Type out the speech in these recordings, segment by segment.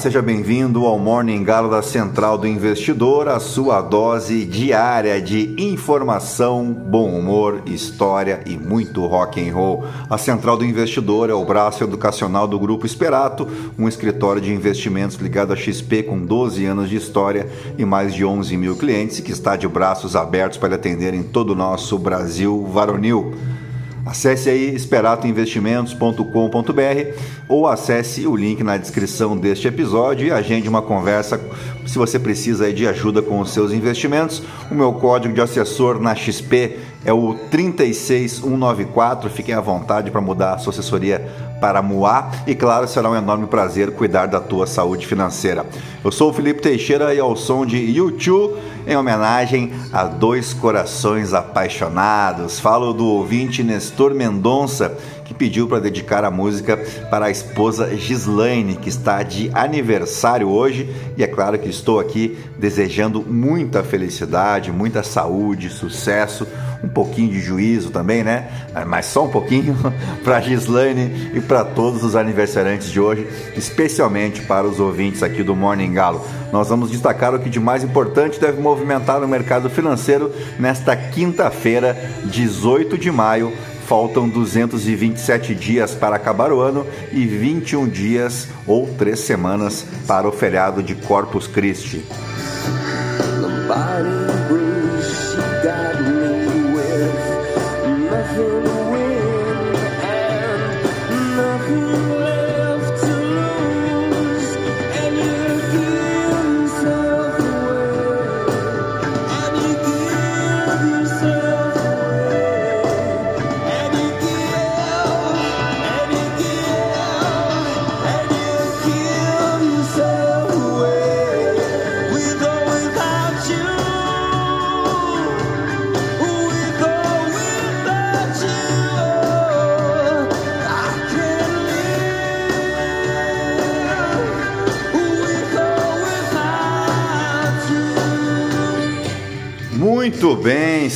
Seja bem-vindo ao Morning Galo da Central do Investidor, a sua dose diária de informação, bom humor, história e muito rock and roll. A Central do Investidor é o braço educacional do Grupo Esperato, um escritório de investimentos ligado à XP com 12 anos de história e mais de 11 mil clientes que está de braços abertos para atender em todo o nosso Brasil varonil. Acesse aí esperatoinvestimentos.com.br ou acesse o link na descrição deste episódio e agende uma conversa se você precisa de ajuda com os seus investimentos. O meu código de assessor na XP é o 36194. Fiquem à vontade para mudar a sua assessoria para Moá e claro, será um enorme prazer cuidar da tua saúde financeira. Eu sou o Felipe Teixeira e ao som de YouTube em homenagem a dois corações apaixonados. Falo do ouvinte Nestor Mendonça que pediu para dedicar a música para a esposa Gislaine, que está de aniversário hoje, e é claro que estou aqui desejando muita felicidade, muita saúde, sucesso, um pouquinho de juízo também, né? Mas só um pouquinho para Gislaine e para todos os aniversariantes de hoje, especialmente para os ouvintes aqui do Morning Galo. Nós vamos destacar o que de mais importante deve movimentar o mercado financeiro nesta quinta-feira, 18 de maio faltam 227 dias para acabar o ano e 21 dias ou três semanas para o feriado de Corpus Christi.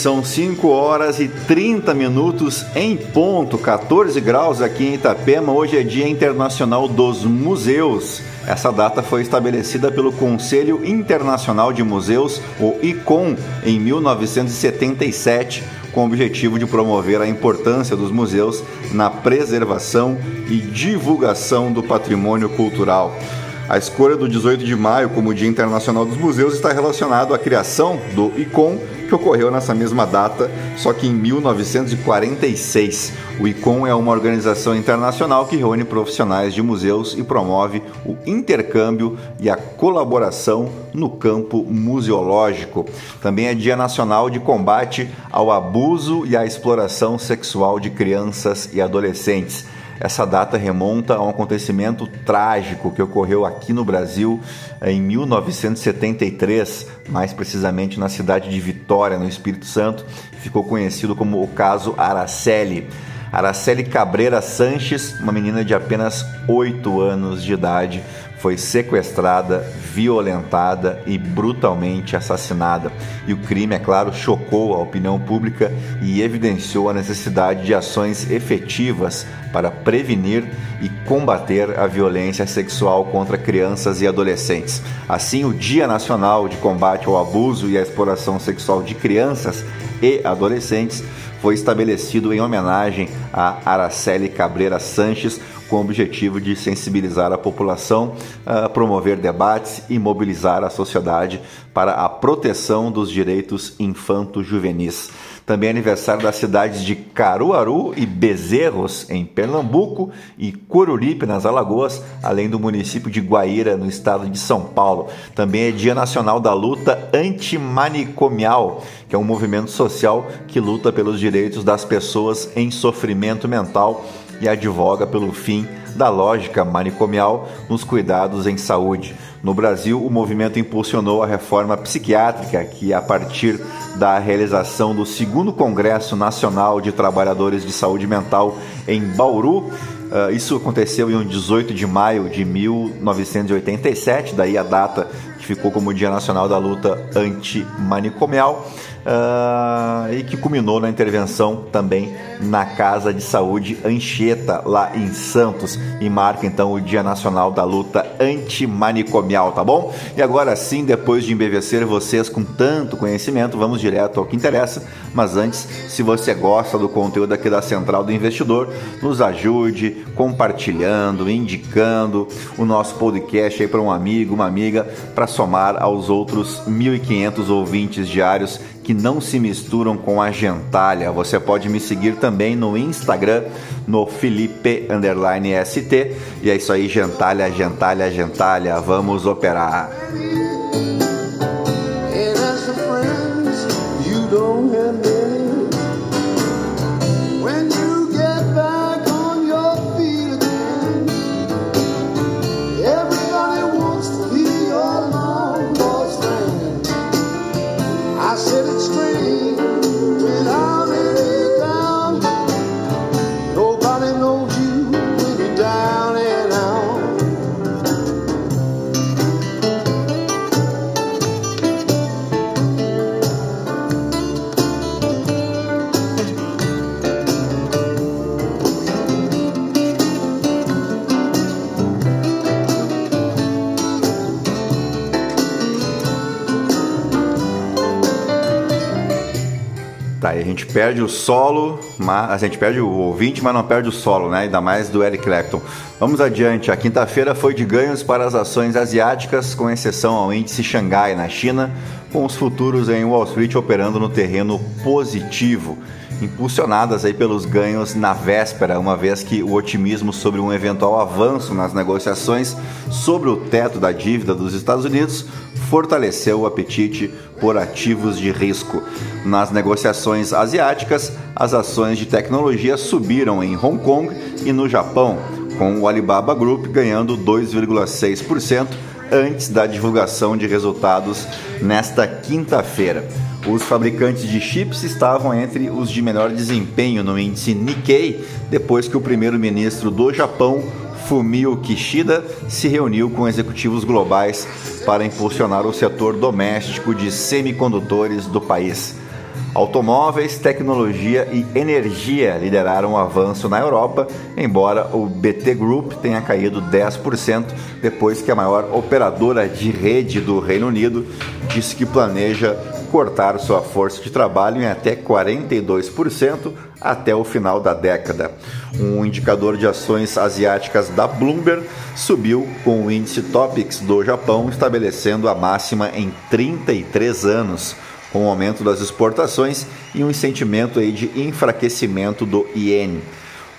São 5 horas e 30 minutos em ponto, 14 graus aqui em Itapema. Hoje é Dia Internacional dos Museus. Essa data foi estabelecida pelo Conselho Internacional de Museus, o ICOM, em 1977, com o objetivo de promover a importância dos museus na preservação e divulgação do patrimônio cultural. A escolha do 18 de maio como Dia Internacional dos Museus está relacionado à criação do ICOM, que ocorreu nessa mesma data, só que em 1946. O ICOM é uma organização internacional que reúne profissionais de museus e promove o intercâmbio e a colaboração no campo museológico. Também é Dia Nacional de Combate ao Abuso e à Exploração Sexual de Crianças e Adolescentes. Essa data remonta a um acontecimento trágico que ocorreu aqui no Brasil em 1973, mais precisamente na cidade de Vitória, no Espírito Santo, ficou conhecido como o caso Araceli. Araceli Cabreira Sanches, uma menina de apenas 8 anos de idade, foi sequestrada, violentada e brutalmente assassinada. E o crime, é claro, chocou a opinião pública e evidenciou a necessidade de ações efetivas para prevenir e combater a violência sexual contra crianças e adolescentes. Assim, o Dia Nacional de Combate ao Abuso e à Exploração Sexual de Crianças e Adolescentes foi estabelecido em homenagem a Araceli Cabreira Sanches, com o objetivo de sensibilizar a população, promover debates e mobilizar a sociedade para a proteção dos direitos infanto-juvenis. Também é aniversário das cidades de Caruaru e Bezerros, em Pernambuco, e Coruripe, nas Alagoas, além do município de Guaíra, no estado de São Paulo. Também é Dia Nacional da Luta Antimanicomial, que é um movimento social que luta pelos direitos das pessoas em sofrimento mental e advoga pelo fim da lógica manicomial nos cuidados em saúde. No Brasil, o movimento impulsionou a reforma psiquiátrica, que, a partir da realização do segundo Congresso Nacional de Trabalhadores de Saúde Mental em Bauru, Uh, isso aconteceu em 18 de maio de 1987, daí a data que ficou como Dia Nacional da Luta Antimanicomial uh, e que culminou na intervenção também na Casa de Saúde Anchieta, lá em Santos, e marca então o Dia Nacional da Luta Antimanicomial, tá bom? E agora sim, depois de embevecer vocês com tanto conhecimento, vamos direto ao que interessa. Mas antes, se você gosta do conteúdo aqui da Central do Investidor, nos ajude compartilhando, indicando o nosso podcast aí para um amigo, uma amiga, para somar aos outros 1.500 ouvintes diários que não se misturam com a gentalha. Você pode me seguir também no Instagram, no Felipe ST. E é isso aí, gentalha, gentalha, gentalha. Vamos operar. Perde o solo, mas a gente perde o ouvinte, mas não perde o solo, né? Ainda mais do Eric Clapton. Vamos adiante. A quinta-feira foi de ganhos para as ações asiáticas, com exceção ao índice Xangai na China, com os futuros em Wall Street operando no terreno positivo impulsionadas aí pelos ganhos na véspera, uma vez que o otimismo sobre um eventual avanço nas negociações sobre o teto da dívida dos Estados Unidos fortaleceu o apetite por ativos de risco. Nas negociações asiáticas, as ações de tecnologia subiram em Hong Kong e no Japão, com o Alibaba Group ganhando 2,6% antes da divulgação de resultados nesta quinta-feira. Os fabricantes de chips estavam entre os de melhor desempenho no índice Nikkei, depois que o primeiro-ministro do Japão Fumio Kishida se reuniu com executivos globais para impulsionar o setor doméstico de semicondutores do país. Automóveis, tecnologia e energia lideraram o avanço na Europa, embora o BT Group tenha caído 10% depois que a maior operadora de rede do Reino Unido disse que planeja cortar sua força de trabalho em até 42% até o final da década. Um indicador de ações asiáticas da Bloomberg subiu com o índice Topics do Japão estabelecendo a máxima em 33 anos, com o aumento das exportações e um sentimento aí de enfraquecimento do iene.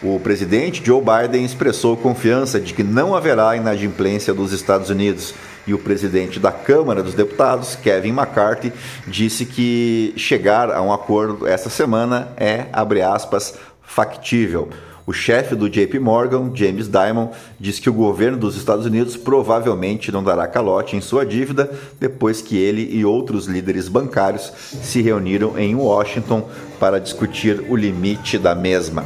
O presidente Joe Biden expressou confiança de que não haverá inadimplência dos Estados Unidos e o presidente da Câmara dos Deputados, Kevin McCarthy, disse que chegar a um acordo essa semana é, abre aspas, factível. O chefe do JP Morgan, James Dimon, diz que o governo dos Estados Unidos provavelmente não dará calote em sua dívida depois que ele e outros líderes bancários se reuniram em Washington para discutir o limite da mesma.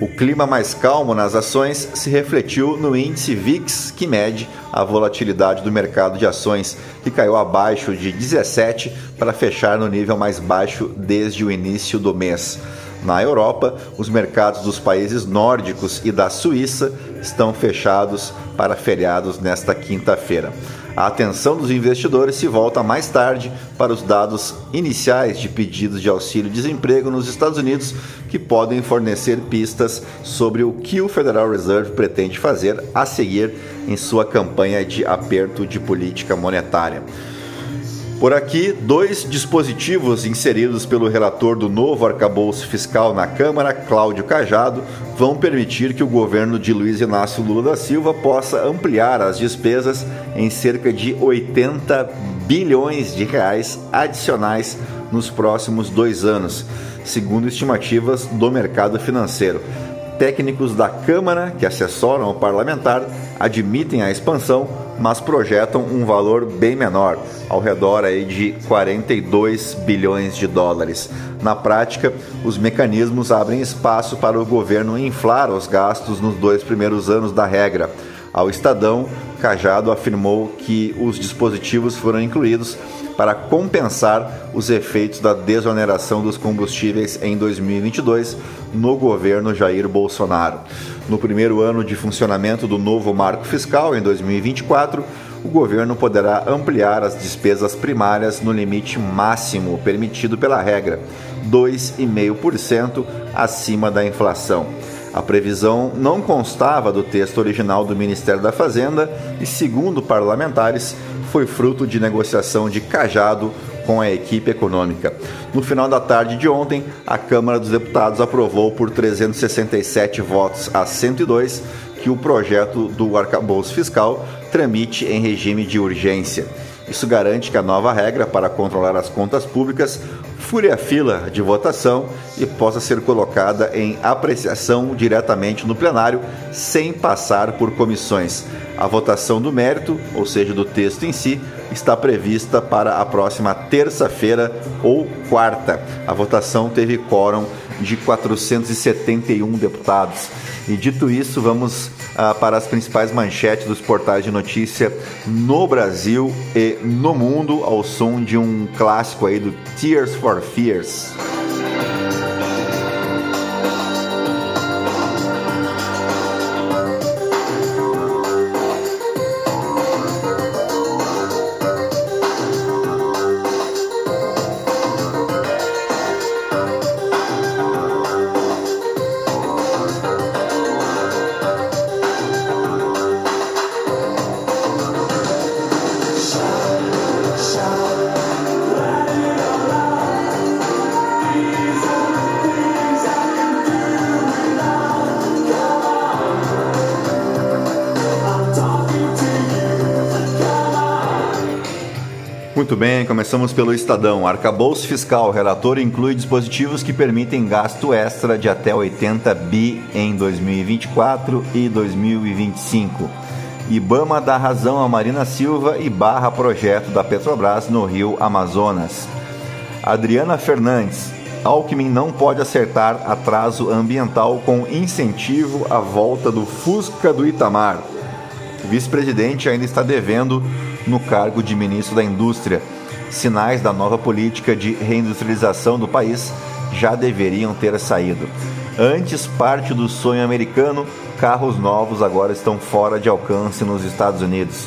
O clima mais calmo nas ações se refletiu no índice VIX, que mede a volatilidade do mercado de ações, que caiu abaixo de 17 para fechar no nível mais baixo desde o início do mês. Na Europa, os mercados dos países nórdicos e da Suíça estão fechados para feriados nesta quinta-feira. A atenção dos investidores se volta mais tarde para os dados iniciais de pedidos de auxílio-desemprego nos Estados Unidos, que podem fornecer pistas sobre o que o Federal Reserve pretende fazer a seguir em sua campanha de aperto de política monetária. Por aqui, dois dispositivos inseridos pelo relator do novo arcabouço fiscal na Câmara, Cláudio Cajado, vão permitir que o governo de Luiz Inácio Lula da Silva possa ampliar as despesas em cerca de 80 bilhões de reais adicionais nos próximos dois anos, segundo estimativas do mercado financeiro. Técnicos da Câmara que assessoram o parlamentar admitem a expansão, mas projetam um valor bem menor, ao redor aí de 42 bilhões de dólares. Na prática, os mecanismos abrem espaço para o governo inflar os gastos nos dois primeiros anos da regra. Ao Estadão, Cajado afirmou que os dispositivos foram incluídos para compensar os efeitos da desoneração dos combustíveis em 2022 no governo Jair Bolsonaro. No primeiro ano de funcionamento do novo marco fiscal, em 2024, o governo poderá ampliar as despesas primárias no limite máximo permitido pela regra, 2,5% acima da inflação. A previsão não constava do texto original do Ministério da Fazenda e, segundo parlamentares, foi fruto de negociação de cajado com a equipe econômica. No final da tarde de ontem, a Câmara dos Deputados aprovou por 367 votos a 102 que o projeto do arcabouço fiscal tramite em regime de urgência. Isso garante que a nova regra para controlar as contas públicas fure a fila de votação e possa ser colocada em apreciação diretamente no plenário, sem passar por comissões. A votação do mérito, ou seja, do texto em si, está prevista para a próxima terça-feira ou quarta. A votação teve quórum de 471 deputados. E dito isso, vamos ah, para as principais manchetes dos portais de notícia no Brasil e no mundo, ao som de um clássico aí do Tears for Fears. Bem, começamos pelo Estadão. Arcabouço fiscal. Relator inclui dispositivos que permitem gasto extra de até 80 bi em 2024 e 2025. Ibama dá razão a Marina Silva e barra projeto da Petrobras no Rio Amazonas. Adriana Fernandes. Alckmin não pode acertar atraso ambiental com incentivo à volta do Fusca do Itamar. Vice-presidente ainda está devendo no cargo de ministro da Indústria. Sinais da nova política de reindustrialização do país já deveriam ter saído. Antes parte do sonho americano, carros novos agora estão fora de alcance nos Estados Unidos.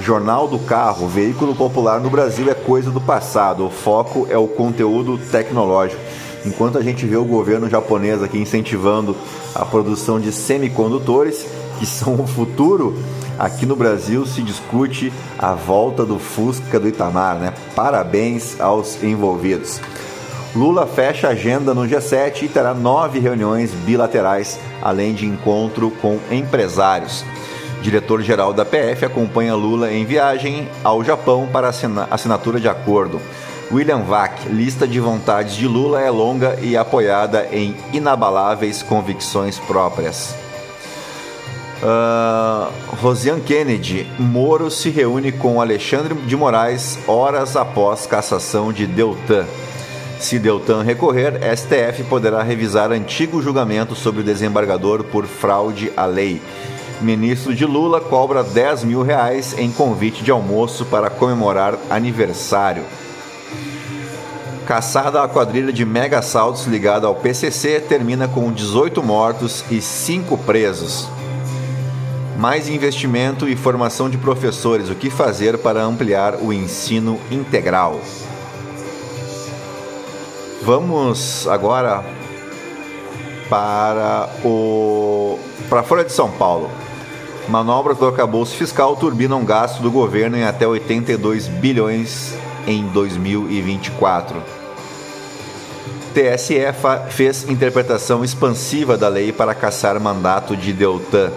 Jornal do Carro, veículo popular no Brasil é coisa do passado, o foco é o conteúdo tecnológico. Enquanto a gente vê o governo japonês aqui incentivando a produção de semicondutores, que são o futuro, aqui no Brasil se discute a volta do Fusca do Itamar, né? Parabéns aos envolvidos. Lula fecha agenda no G7 e terá nove reuniões bilaterais, além de encontro com empresários. Diretor-geral da PF acompanha Lula em viagem ao Japão para assinatura de acordo. William Vac, lista de vontades de Lula é longa e apoiada em inabaláveis convicções próprias. Uh, Rosiane Kennedy, Moro se reúne com Alexandre de Moraes horas após cassação de Deltan. Se Deltan recorrer, STF poderá revisar antigo julgamento sobre o desembargador por fraude à lei. Ministro de Lula cobra 10 mil reais em convite de almoço para comemorar aniversário. Caçada a quadrilha de mega assaltos ligada ao PCC termina com 18 mortos e 5 presos mais investimento e formação de professores. O que fazer para ampliar o ensino integral? Vamos agora para o para a Folha de São Paulo. Manobras do arcabouço fiscal turbinam gasto do governo em até 82 bilhões em 2024. TSE fez interpretação expansiva da lei para caçar mandato de Deltan.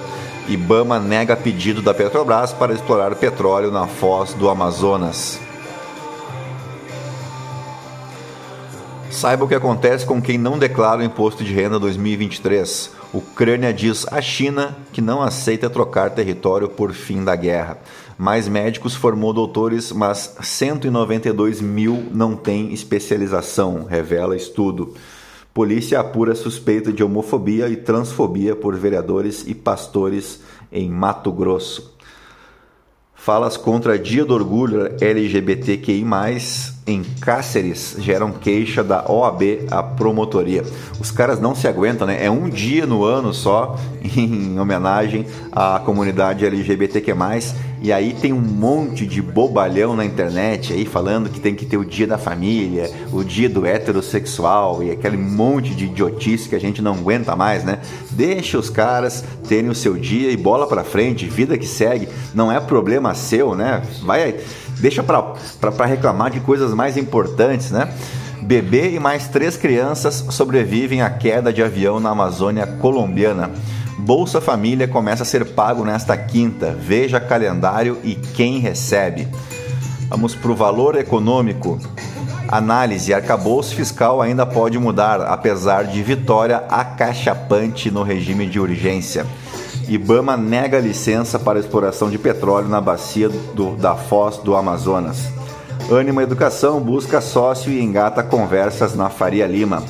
Ibama nega pedido da Petrobras para explorar petróleo na foz do Amazonas. Saiba o que acontece com quem não declara o imposto de renda 2023. O Ucrânia diz à China que não aceita trocar território por fim da guerra. Mais médicos formou doutores, mas 192 mil não têm especialização, revela estudo. Polícia apura suspeita de homofobia e transfobia por vereadores e pastores em Mato Grosso. Falas contra Dia do Orgulho LGBTQI+, em Cáceres, geram queixa da OAB à promotoria. Os caras não se aguentam, né? É um dia no ano só em homenagem à comunidade LGBTQ+, e aí tem um monte de bobalhão na internet aí falando que tem que ter o dia da família, o dia do heterossexual e aquele monte de idiotice que a gente não aguenta mais, né? Deixa os caras terem o seu dia e bola pra frente, vida que segue, não é problema seu, né? Vai, deixa pra, pra, pra reclamar de coisas mais importantes, né? Bebê e mais três crianças sobrevivem à queda de avião na Amazônia colombiana. Bolsa Família começa a ser pago nesta quinta. Veja calendário e quem recebe. Vamos para o valor econômico. Análise: arcabouço fiscal ainda pode mudar, apesar de vitória acachapante no regime de urgência. Ibama nega licença para exploração de petróleo na bacia do, da Foz do Amazonas. Ânima Educação busca sócio e engata conversas na Faria Lima.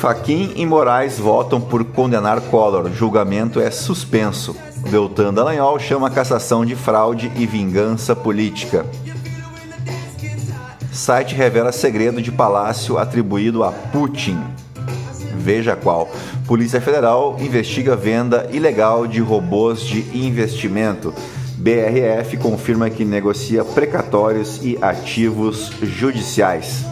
Faquim e Moraes votam por condenar Collor. Julgamento é suspenso. Deltan Dallagnol chama a cassação de fraude e vingança política. Site revela segredo de palácio atribuído a Putin. Veja qual. Polícia Federal investiga venda ilegal de robôs de investimento. BRF confirma que negocia precatórios e ativos judiciais.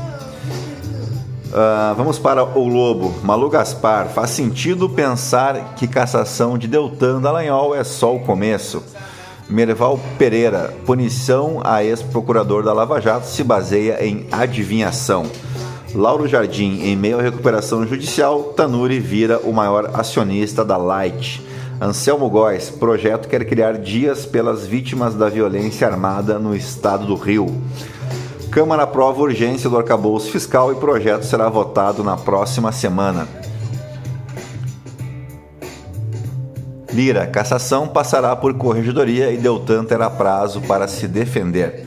Uh, vamos para o Lobo. Malu Gaspar. Faz sentido pensar que cassação de Deltan Dallagnol é só o começo. Merval Pereira. Punição a ex-procurador da Lava Jato se baseia em adivinhação. Lauro Jardim. Em meio à recuperação judicial, Tanuri vira o maior acionista da Light. Anselmo Góes. Projeto quer criar dias pelas vítimas da violência armada no estado do Rio. Câmara aprova urgência do arcabouço fiscal e projeto será votado na próxima semana. Lira, cassação passará por corregedoria e Deltan terá prazo para se defender.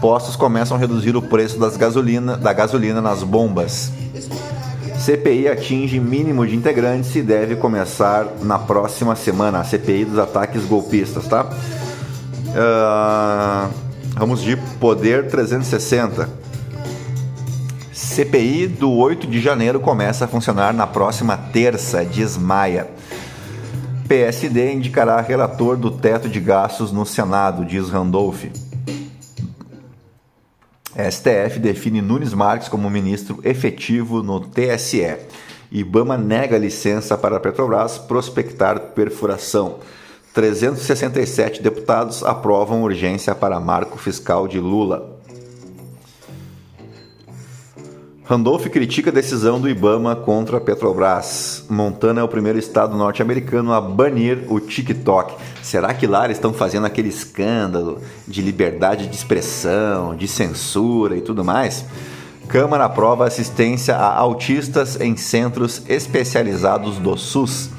Postos começam a reduzir o preço das gasolina, da gasolina nas bombas. CPI atinge mínimo de integrantes e deve começar na próxima semana. A CPI dos ataques golpistas, tá? Uh... Vamos de Poder 360. CPI do 8 de janeiro começa a funcionar na próxima terça, diz Maia. PSD indicará relator do teto de gastos no Senado, diz Randolph. STF define Nunes Marques como ministro efetivo no TSE. Ibama nega licença para a Petrobras prospectar perfuração. 367 deputados aprovam urgência para marco fiscal de Lula. Randolph critica a decisão do Ibama contra a Petrobras. Montana é o primeiro estado norte-americano a banir o TikTok. Será que lá eles estão fazendo aquele escândalo de liberdade de expressão, de censura e tudo mais? Câmara aprova assistência a autistas em centros especializados do SUS.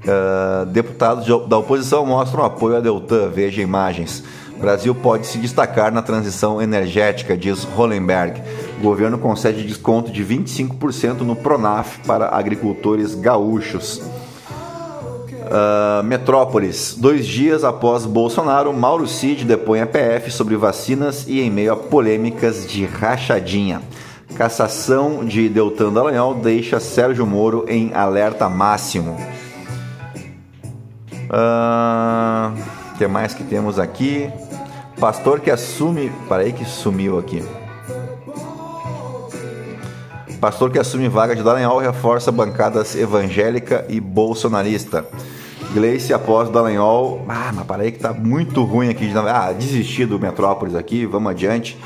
Uh, deputados da oposição mostram apoio a Deltan, veja imagens. Brasil pode se destacar na transição energética, diz Hollenberg. O governo concede desconto de 25% no Pronaf para agricultores gaúchos. Uh, Metrópolis. Dois dias após Bolsonaro, Mauro Cid depõe a PF sobre vacinas e em meio a polêmicas de rachadinha. Cassação de Deltan Dallagnol deixa Sérgio Moro em alerta máximo. O ah, que mais que temos aqui? Pastor que assume. Peraí que sumiu aqui. Pastor que assume vaga de Dallagnol reforça bancadas evangélica e bolsonarista. Gleice após Dallagnol. Ah, mas peraí que tá muito ruim aqui. Ah, desisti do Metrópolis aqui, vamos adiante.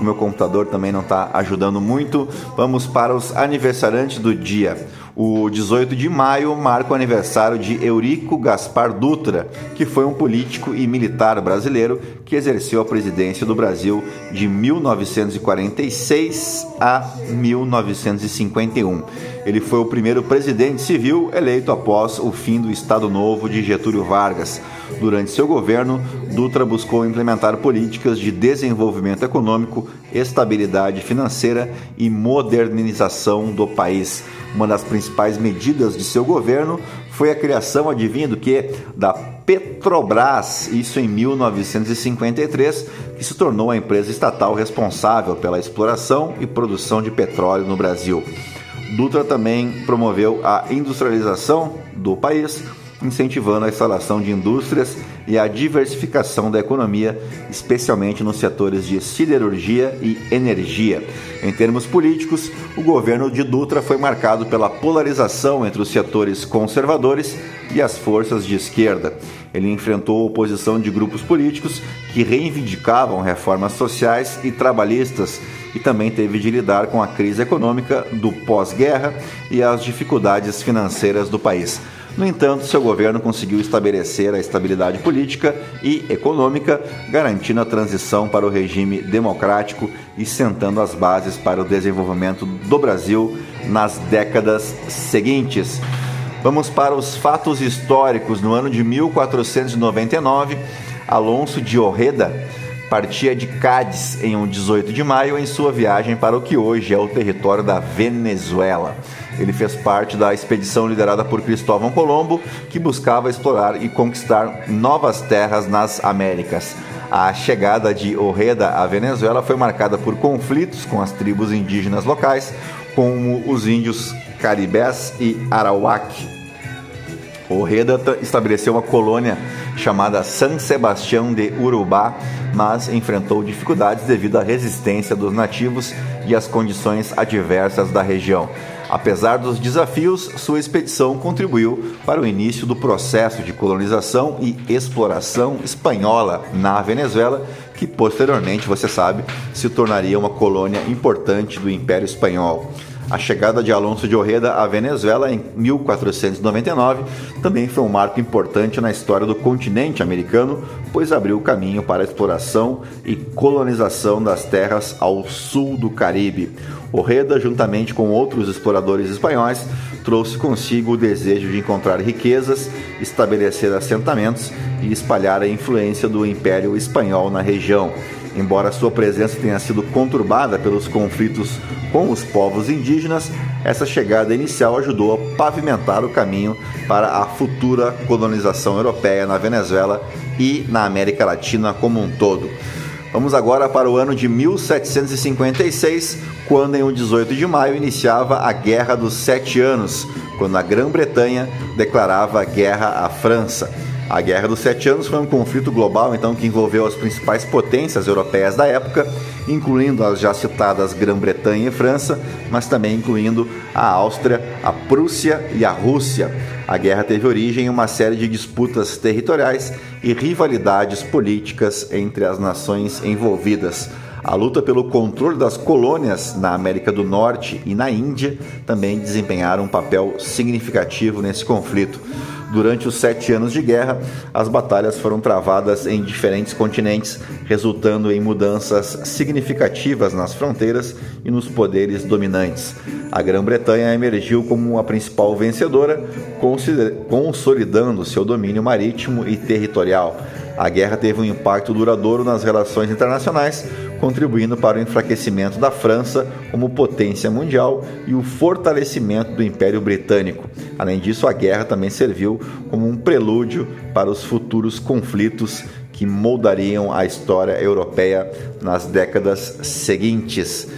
O meu computador também não está ajudando muito. Vamos para os aniversariantes do dia. O 18 de maio marca o aniversário de Eurico Gaspar Dutra, que foi um político e militar brasileiro que exerceu a presidência do Brasil de 1946 a 1951. Ele foi o primeiro presidente civil eleito após o fim do Estado Novo de Getúlio Vargas. Durante seu governo, Dutra buscou implementar políticas de desenvolvimento econômico, estabilidade financeira e modernização do país. Uma das principais medidas de seu governo foi a criação, adivinha do que? Da Petrobras, isso em 1953, que se tornou a empresa estatal responsável pela exploração e produção de petróleo no Brasil. Dutra também promoveu a industrialização do país, incentivando a instalação de indústrias e a diversificação da economia, especialmente nos setores de siderurgia e energia. Em termos políticos, o governo de Dutra foi marcado pela polarização entre os setores conservadores e as forças de esquerda. Ele enfrentou oposição de grupos políticos que reivindicavam reformas sociais e trabalhistas e também teve de lidar com a crise econômica do pós-guerra e as dificuldades financeiras do país. No entanto, seu governo conseguiu estabelecer a estabilidade política e econômica, garantindo a transição para o regime democrático e sentando as bases para o desenvolvimento do Brasil nas décadas seguintes. Vamos para os fatos históricos. No ano de 1499, Alonso de Orreda partia de Cádiz em um 18 de maio em sua viagem para o que hoje é o território da Venezuela. Ele fez parte da expedição liderada por Cristóvão Colombo, que buscava explorar e conquistar novas terras nas Américas. A chegada de Orreda à Venezuela foi marcada por conflitos com as tribos indígenas locais, como os índios caribés e arawak. Orreda estabeleceu uma colônia chamada San Sebastião de Urubá, mas enfrentou dificuldades devido à resistência dos nativos e às condições adversas da região. Apesar dos desafios, sua expedição contribuiu para o início do processo de colonização e exploração espanhola na Venezuela, que posteriormente, você sabe, se tornaria uma colônia importante do Império Espanhol. A chegada de Alonso de Orreda à Venezuela em 1499 também foi um marco importante na história do continente americano, pois abriu o caminho para a exploração e colonização das terras ao sul do Caribe. Orreda, juntamente com outros exploradores espanhóis, trouxe consigo o desejo de encontrar riquezas, estabelecer assentamentos e espalhar a influência do Império Espanhol na região. Embora sua presença tenha sido conturbada pelos conflitos com os povos indígenas, essa chegada inicial ajudou a pavimentar o caminho para a futura colonização europeia na Venezuela e na América Latina como um todo. Vamos agora para o ano de 1756, quando em um 18 de maio iniciava a Guerra dos Sete Anos, quando a Grã-Bretanha declarava guerra à França. A Guerra dos Sete Anos foi um conflito global, então, que envolveu as principais potências europeias da época, incluindo as já citadas Grã-Bretanha e França, mas também incluindo a Áustria, a Prússia e a Rússia. A guerra teve origem em uma série de disputas territoriais e rivalidades políticas entre as nações envolvidas. A luta pelo controle das colônias na América do Norte e na Índia também desempenharam um papel significativo nesse conflito. Durante os sete anos de guerra, as batalhas foram travadas em diferentes continentes, resultando em mudanças significativas nas fronteiras e nos poderes dominantes. A Grã-Bretanha emergiu como a principal vencedora, consolidando seu domínio marítimo e territorial. A guerra teve um impacto duradouro nas relações internacionais, contribuindo para o enfraquecimento da França como potência mundial e o fortalecimento do Império Britânico. Além disso, a guerra também serviu como um prelúdio para os futuros conflitos que moldariam a história europeia nas décadas seguintes.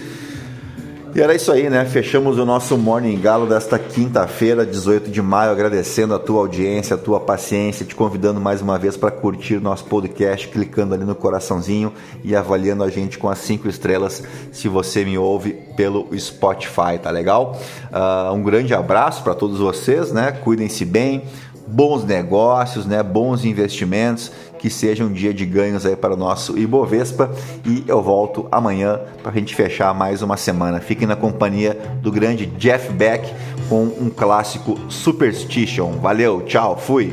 E era isso aí, né? Fechamos o nosso Morning Galo desta quinta-feira, 18 de maio, agradecendo a tua audiência, a tua paciência, te convidando mais uma vez para curtir nosso podcast, clicando ali no coraçãozinho e avaliando a gente com as cinco estrelas se você me ouve pelo Spotify, tá legal? Uh, um grande abraço para todos vocês, né? Cuidem-se bem, bons negócios, né? Bons investimentos que seja um dia de ganhos aí para o nosso Ibovespa e eu volto amanhã para a gente fechar mais uma semana. Fiquem na companhia do grande Jeff Beck com um clássico Superstition. Valeu, tchau, fui!